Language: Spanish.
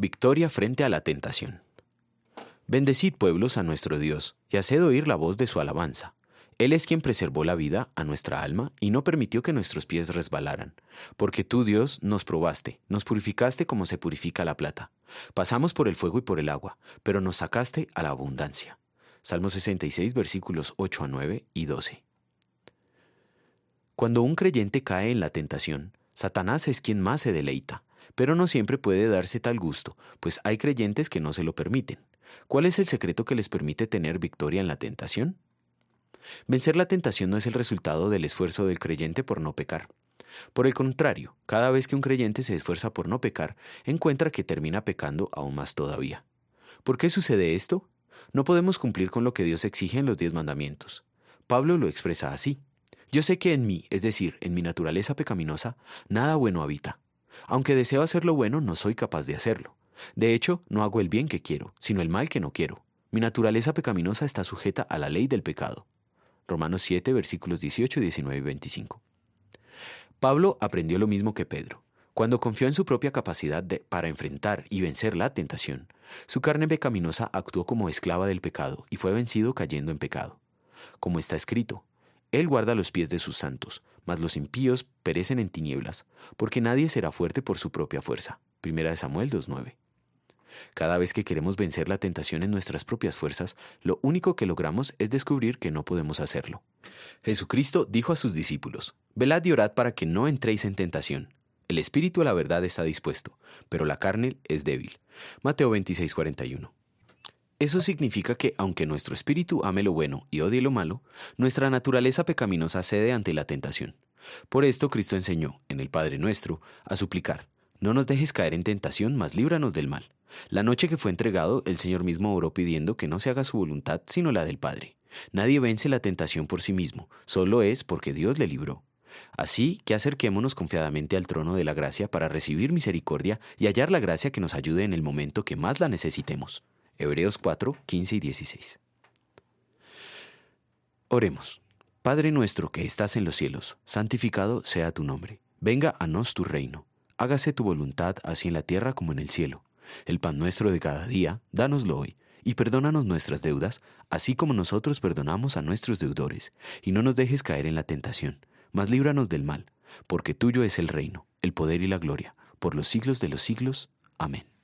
Victoria frente a la tentación. Bendecid pueblos a nuestro Dios, y haced oír la voz de su alabanza. Él es quien preservó la vida a nuestra alma y no permitió que nuestros pies resbalaran. Porque tú, Dios, nos probaste, nos purificaste como se purifica la plata. Pasamos por el fuego y por el agua, pero nos sacaste a la abundancia. Salmo 66, versículos 8 a 9 y 12. Cuando un creyente cae en la tentación, Satanás es quien más se deleita, pero no siempre puede darse tal gusto, pues hay creyentes que no se lo permiten. ¿Cuál es el secreto que les permite tener victoria en la tentación? Vencer la tentación no es el resultado del esfuerzo del creyente por no pecar. Por el contrario, cada vez que un creyente se esfuerza por no pecar, encuentra que termina pecando aún más todavía. ¿Por qué sucede esto? No podemos cumplir con lo que Dios exige en los diez mandamientos. Pablo lo expresa así. Yo sé que en mí, es decir, en mi naturaleza pecaminosa, nada bueno habita. Aunque deseo hacer lo bueno, no soy capaz de hacerlo. De hecho, no hago el bien que quiero, sino el mal que no quiero. Mi naturaleza pecaminosa está sujeta a la ley del pecado. Romanos 7, versículos 18, 19 y 25. Pablo aprendió lo mismo que Pedro. Cuando confió en su propia capacidad para enfrentar y vencer la tentación, su carne pecaminosa actuó como esclava del pecado y fue vencido cayendo en pecado. Como está escrito, Él guarda los pies de sus santos, mas los impíos perecen en tinieblas, porque nadie será fuerte por su propia fuerza. Primera de Samuel 2.9. Cada vez que queremos vencer la tentación en nuestras propias fuerzas, lo único que logramos es descubrir que no podemos hacerlo. Jesucristo dijo a sus discípulos, Velad y orad para que no entréis en tentación. El espíritu a la verdad está dispuesto, pero la carne es débil. Mateo 26:41. Eso significa que aunque nuestro espíritu ame lo bueno y odie lo malo, nuestra naturaleza pecaminosa cede ante la tentación. Por esto Cristo enseñó, en el Padre nuestro, a suplicar, no nos dejes caer en tentación, mas líbranos del mal. La noche que fue entregado, el Señor mismo oró pidiendo que no se haga su voluntad, sino la del Padre. Nadie vence la tentación por sí mismo, solo es porque Dios le libró. Así que acerquémonos confiadamente al trono de la gracia para recibir misericordia y hallar la gracia que nos ayude en el momento que más la necesitemos. Hebreos 4, 15 y 16. Oremos. Padre nuestro que estás en los cielos, santificado sea tu nombre. Venga a nos tu reino. Hágase tu voluntad así en la tierra como en el cielo. El pan nuestro de cada día, dánoslo hoy, y perdónanos nuestras deudas, así como nosotros perdonamos a nuestros deudores, y no nos dejes caer en la tentación, mas líbranos del mal, porque tuyo es el reino, el poder y la gloria, por los siglos de los siglos. Amén.